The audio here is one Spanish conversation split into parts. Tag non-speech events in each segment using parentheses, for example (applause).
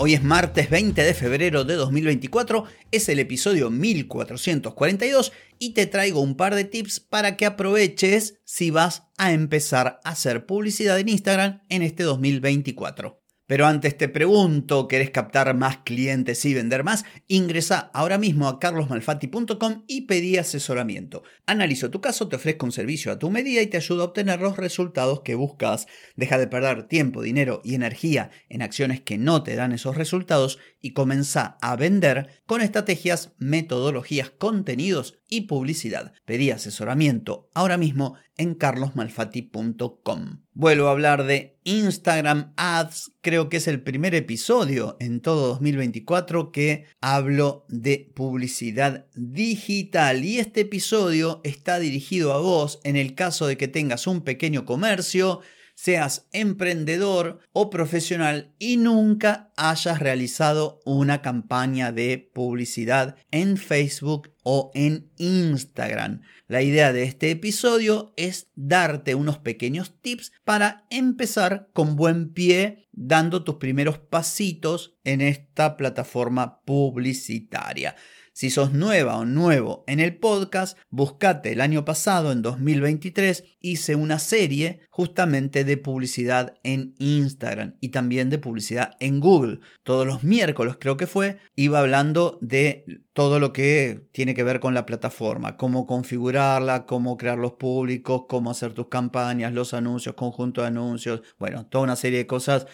Hoy es martes 20 de febrero de 2024, es el episodio 1442 y te traigo un par de tips para que aproveches si vas a empezar a hacer publicidad en Instagram en este 2024. Pero antes te pregunto, ¿querés captar más clientes y vender más? Ingresa ahora mismo a carlosmalfatti.com y pedí asesoramiento. Analizo tu caso, te ofrezco un servicio a tu medida y te ayudo a obtener los resultados que buscas. Deja de perder tiempo, dinero y energía en acciones que no te dan esos resultados y comienza a vender con estrategias, metodologías, contenidos y publicidad. Pedí asesoramiento ahora mismo en carlosmalfatti.com. Vuelvo a hablar de Instagram Ads, creo que es el primer episodio en todo 2024 que hablo de publicidad digital y este episodio está dirigido a vos en el caso de que tengas un pequeño comercio, seas emprendedor o profesional y nunca hayas realizado una campaña de publicidad en Facebook o en Instagram. La idea de este episodio es darte unos pequeños tips para empezar con buen pie dando tus primeros pasitos en esta plataforma publicitaria. Si sos nueva o nuevo en el podcast, buscate el año pasado, en 2023, hice una serie justamente de publicidad en Instagram y también de publicidad en Google. Todos los miércoles creo que fue, iba hablando de todo lo que tiene que ver con la plataforma, cómo configurarla, cómo crear los públicos, cómo hacer tus campañas, los anuncios, conjunto de anuncios, bueno, toda una serie de cosas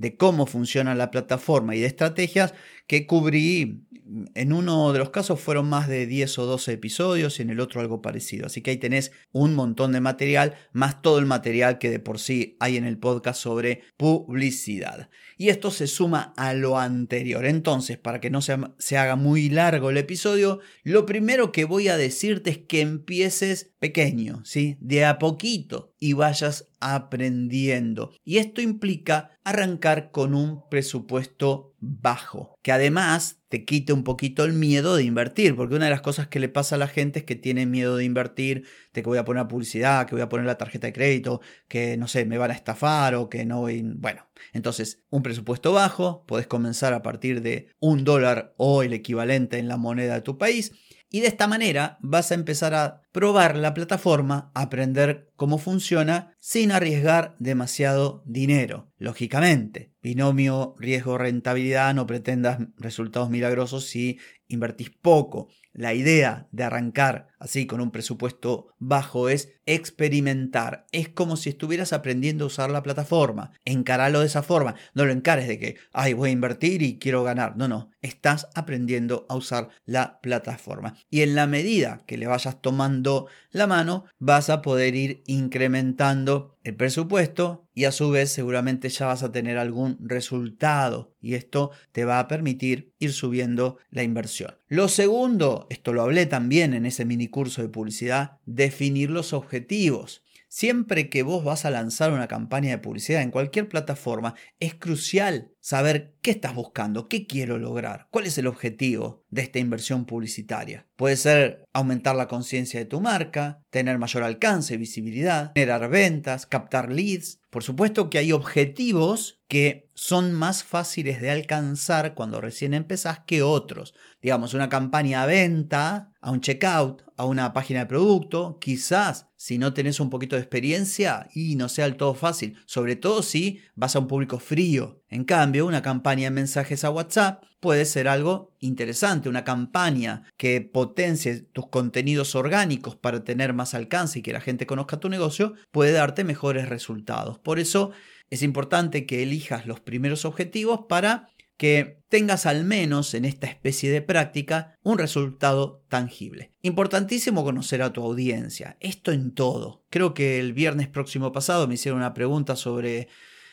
de cómo funciona la plataforma y de estrategias que cubrí. En uno de los casos fueron más de 10 o 12 episodios y en el otro algo parecido. Así que ahí tenés un montón de material, más todo el material que de por sí hay en el podcast sobre publicidad. Y esto se suma a lo anterior. Entonces, para que no se, se haga muy largo el episodio, lo primero que voy a decirte es que empieces pequeño, ¿sí? De a poquito y vayas aprendiendo. Y esto implica arrancar con un presupuesto bajo, que además te quite un poquito el miedo de invertir, porque una de las cosas que le pasa a la gente es que tiene miedo de invertir, de que voy a poner publicidad, que voy a poner la tarjeta de crédito, que no sé, me van a estafar o que no voy... Bueno, entonces un presupuesto bajo, puedes comenzar a partir de un dólar o el equivalente en la moneda de tu país y de esta manera vas a empezar a probar la plataforma, aprender cómo funciona sin arriesgar demasiado dinero. Lógicamente, binomio riesgo-rentabilidad, no pretendas resultados milagrosos si invertís poco. La idea de arrancar así con un presupuesto bajo es experimentar. Es como si estuvieras aprendiendo a usar la plataforma. Encaralo de esa forma. No lo encares de que, ay, voy a invertir y quiero ganar. No, no. Estás aprendiendo a usar la plataforma. Y en la medida que le vayas tomando la mano, vas a poder ir incrementando el presupuesto y a su vez seguramente ya vas a tener algún resultado y esto te va a permitir ir subiendo la inversión. Lo segundo, esto lo hablé también en ese mini curso de publicidad, definir los objetivos. Siempre que vos vas a lanzar una campaña de publicidad en cualquier plataforma, es crucial saber qué estás buscando, qué quiero lograr, cuál es el objetivo de esta inversión publicitaria. Puede ser aumentar la conciencia de tu marca, tener mayor alcance, visibilidad, generar ventas, captar leads. Por supuesto que hay objetivos que son más fáciles de alcanzar cuando recién empezás que otros. Digamos, una campaña a venta, a un checkout, a una página de producto, quizás si no tenés un poquito de experiencia y no sea del todo fácil, sobre todo si vas a un público frío. En cambio, una campaña de mensajes a WhatsApp puede ser algo interesante, una campaña que potencie tus contenidos orgánicos para tener más alcance y que la gente conozca tu negocio, puede darte mejores resultados. Por eso es importante que elijas los primeros objetivos para que tengas al menos en esta especie de práctica un resultado tangible. Importantísimo conocer a tu audiencia, esto en todo. Creo que el viernes próximo pasado me hicieron una pregunta sobre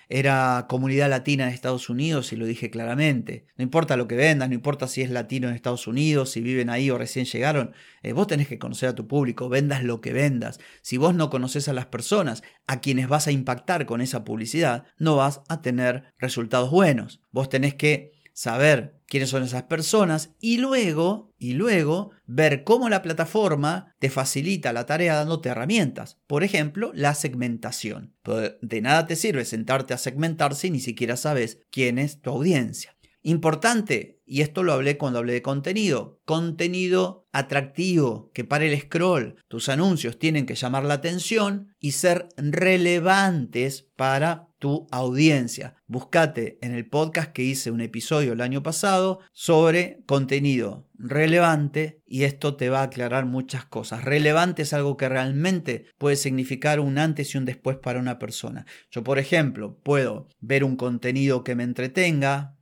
era comunidad latina en Estados Unidos y lo dije claramente. No importa lo que vendas, no importa si es latino en Estados Unidos, si viven ahí o recién llegaron, eh, vos tenés que conocer a tu público, vendas lo que vendas. Si vos no conoces a las personas a quienes vas a impactar con esa publicidad, no vas a tener resultados buenos. Vos tenés que saber quiénes son esas personas y luego, y luego ver cómo la plataforma te facilita la tarea dándote herramientas. Por ejemplo, la segmentación. De nada te sirve sentarte a segmentar si ni siquiera sabes quién es tu audiencia. Importante, y esto lo hablé cuando hablé de contenido, contenido atractivo, que para el scroll, tus anuncios tienen que llamar la atención y ser relevantes para tu audiencia. Buscate en el podcast que hice un episodio el año pasado sobre contenido relevante y esto te va a aclarar muchas cosas. Relevante es algo que realmente puede significar un antes y un después para una persona. Yo, por ejemplo, puedo ver un contenido que me entretenga,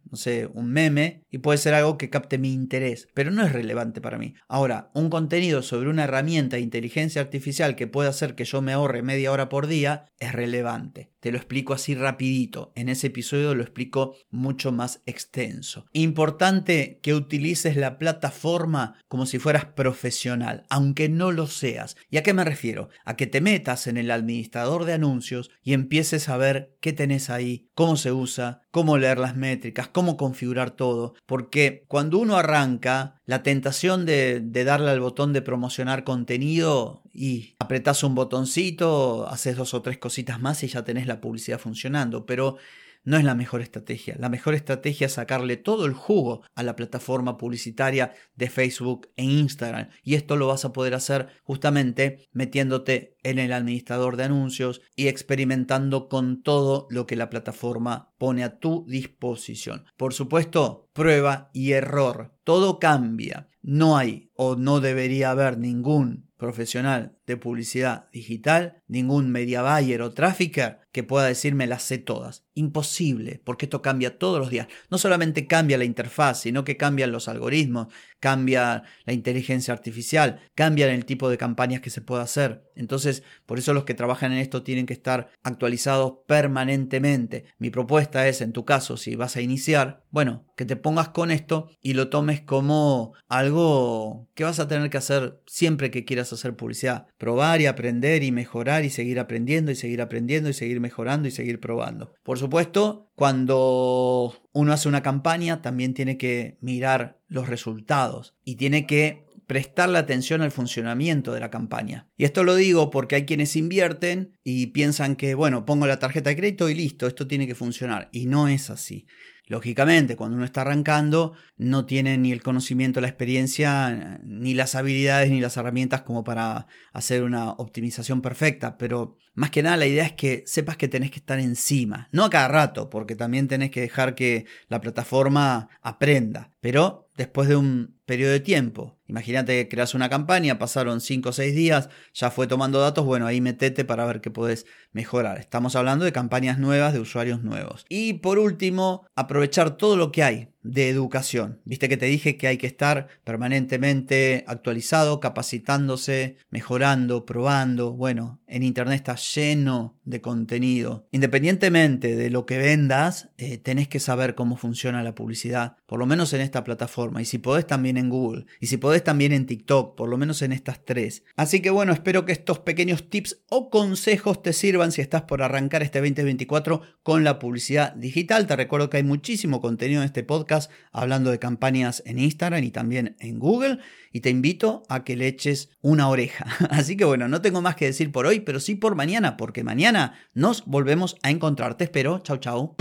un meme, y puede ser algo que capte mi interés, pero no es relevante para mí. Ahora, un contenido sobre una herramienta de inteligencia artificial que puede hacer que yo me ahorre media hora por día es relevante. Te lo explico así rapidito. En ese episodio lo explico mucho más extenso. Importante que utilices la plataforma como si fueras profesional, aunque no lo seas. ¿Y a qué me refiero? A que te metas en el administrador de anuncios y empieces a ver qué tenés ahí, cómo se usa, cómo leer las métricas, cómo configurar todo. Porque cuando uno arranca, la tentación de, darle al botón de promocionar contenido y apretas un botoncito, haces dos o tres cositas más y ya tenés la publicidad funcionando, pero no es la mejor estrategia. La mejor estrategia es sacarle todo el jugo a la plataforma publicitaria de Facebook e Instagram. Y esto lo vas a poder hacer justamente metiéndote en el administrador de anuncios y experimentando con todo lo que la plataforma pone a tu disposición. Por supuesto, prueba y error. Todo cambia. No hay o no debería haber ningún profesional de publicidad digital, ningún media buyer o trafficker que pueda decirme las sé todas. Imposible, porque esto cambia todos los días. No solamente cambia la interfaz, sino que cambian los algoritmos, cambia la inteligencia artificial, cambian el tipo de campañas que se puede hacer. Entonces, por eso los que trabajan en esto tienen que estar actualizados permanentemente. Mi propuesta es, en tu caso, si vas a iniciar, bueno, que te pongas con esto y lo tomes como algo que vas a tener que hacer siempre que quieras hacer publicidad probar y aprender y mejorar y seguir aprendiendo y seguir aprendiendo y seguir mejorando y seguir probando. Por supuesto, cuando uno hace una campaña también tiene que mirar los resultados y tiene que prestarle atención al funcionamiento de la campaña. Y esto lo digo porque hay quienes invierten y piensan que, bueno, pongo la tarjeta de crédito y listo, esto tiene que funcionar. Y no es así. Lógicamente, cuando uno está arrancando, no tiene ni el conocimiento, la experiencia, ni las habilidades, ni las herramientas como para hacer una optimización perfecta, pero más que nada la idea es que sepas que tenés que estar encima, no a cada rato, porque también tenés que dejar que la plataforma aprenda, pero después de un periodo de tiempo. Imagínate que creas una campaña, pasaron 5 o 6 días, ya fue tomando datos, bueno, ahí metete para ver qué podés mejorar. Estamos hablando de campañas nuevas, de usuarios nuevos. Y por último, aprovechar todo lo que hay de educación. Viste que te dije que hay que estar permanentemente actualizado, capacitándose, mejorando, probando. Bueno, en Internet está lleno de contenido. Independientemente de lo que vendas, eh, tenés que saber cómo funciona la publicidad, por lo menos en esta plataforma. Y si podés también en Google. Y si podés también en TikTok, por lo menos en estas tres. Así que bueno, espero que estos pequeños tips o consejos te sirvan si estás por arrancar este 2024 con la publicidad digital. Te recuerdo que hay muchísimo contenido en este podcast hablando de campañas en Instagram y también en Google y te invito a que le eches una oreja. (laughs) Así que bueno, no tengo más que decir por hoy, pero sí por mañana, porque mañana nos volvemos a encontrar. Te espero. Chau, chau.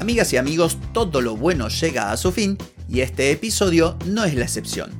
Amigas y amigos, todo lo bueno llega a su fin y este episodio no es la excepción.